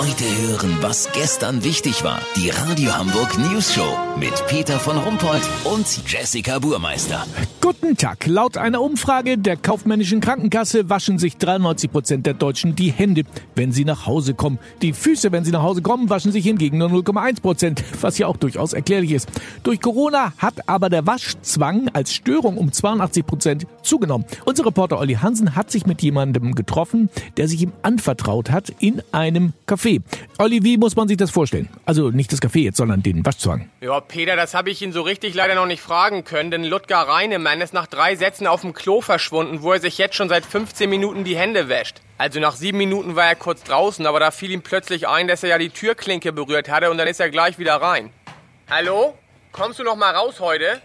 Heute hören, was gestern wichtig war. Die Radio Hamburg News Show mit Peter von Rumpold und Jessica Burmeister. Guten Tag. Laut einer Umfrage der kaufmännischen Krankenkasse waschen sich 93 Prozent der Deutschen die Hände, wenn sie nach Hause kommen. Die Füße, wenn sie nach Hause kommen, waschen sich hingegen nur 0,1 Prozent, was ja auch durchaus erklärlich ist. Durch Corona hat aber der Waschzwang als Störung um 82 Prozent zugenommen. Unser Reporter Olli Hansen hat sich mit jemandem getroffen, der sich ihm anvertraut hat in einem Café. Olli, wie muss man sich das vorstellen? Also nicht das Café jetzt, sondern den Waschzwang. Ja, Peter, das habe ich ihn so richtig leider noch nicht fragen können, denn Ludger Reinemann ist nach drei Sätzen auf dem Klo verschwunden, wo er sich jetzt schon seit 15 Minuten die Hände wäscht. Also nach sieben Minuten war er kurz draußen, aber da fiel ihm plötzlich ein, dass er ja die Türklinke berührt hatte und dann ist er gleich wieder rein. Hallo? Kommst du noch mal raus heute?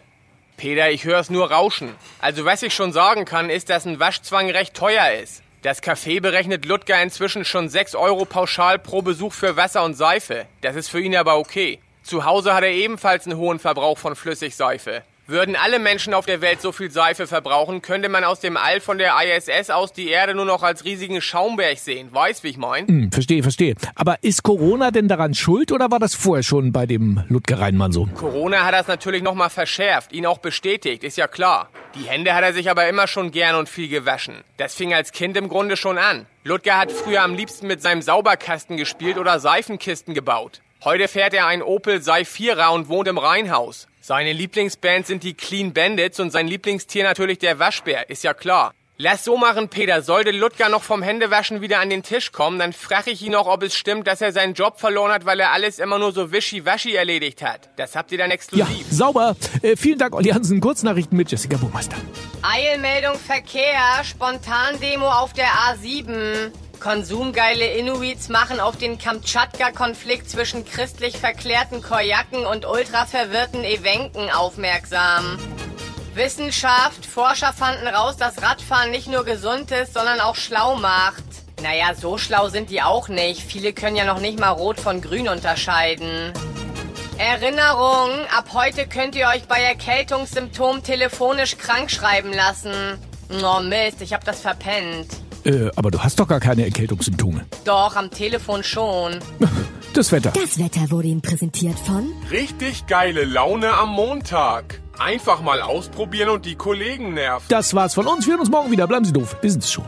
Peter, ich höre es nur rauschen. Also was ich schon sagen kann, ist, dass ein Waschzwang recht teuer ist. Das Café berechnet Ludger inzwischen schon 6 Euro pauschal pro Besuch für Wasser und Seife. Das ist für ihn aber okay. Zu Hause hat er ebenfalls einen hohen Verbrauch von Flüssigseife. Würden alle Menschen auf der Welt so viel Seife verbrauchen, könnte man aus dem All von der ISS aus die Erde nur noch als riesigen Schaumberg sehen. Weißt, wie ich mein? Hm, verstehe, verstehe. Aber ist Corona denn daran schuld oder war das vorher schon bei dem Ludger Reinmann so? Corona hat das natürlich nochmal verschärft, ihn auch bestätigt, ist ja klar. Die Hände hat er sich aber immer schon gern und viel gewaschen. Das fing als Kind im Grunde schon an. Ludger hat früher am liebsten mit seinem Sauberkasten gespielt oder Seifenkisten gebaut. Heute fährt er ein Opel Seifira und wohnt im Rheinhaus. Seine Lieblingsband sind die Clean Bandits und sein Lieblingstier natürlich der Waschbär, ist ja klar. Lass so machen, Peter. Sollte Ludger noch vom Händewaschen wieder an den Tisch kommen, dann frage ich ihn noch, ob es stimmt, dass er seinen Job verloren hat, weil er alles immer nur so wischiwaschi erledigt hat. Das habt ihr dann exklusiv. Ja, sauber. Äh, vielen Dank, Olli Hansen. Kurznachrichten mit Jessica Burmeister. Eilmeldung Verkehr. Spontan-Demo auf der A7. Konsumgeile Inuits machen auf den Kamtschatka-Konflikt zwischen christlich verklärten Koyaken und ultraverwirrten Ewenken aufmerksam. Wissenschaft, Forscher fanden raus, dass Radfahren nicht nur gesund ist, sondern auch schlau macht. Naja, so schlau sind die auch nicht. Viele können ja noch nicht mal rot von grün unterscheiden. Erinnerung, ab heute könnt ihr euch bei Erkältungssymptomen telefonisch krank schreiben lassen. Oh Mist, ich hab das verpennt. Äh, aber du hast doch gar keine Erkältungssymptome. Doch, am Telefon schon. Das Wetter. Das Wetter wurde Ihnen präsentiert von Richtig geile Laune am Montag. Einfach mal ausprobieren und die Kollegen nerven. Das war's von uns. Wir hören uns morgen wieder. Bleiben Sie doof. Wir sind's schon.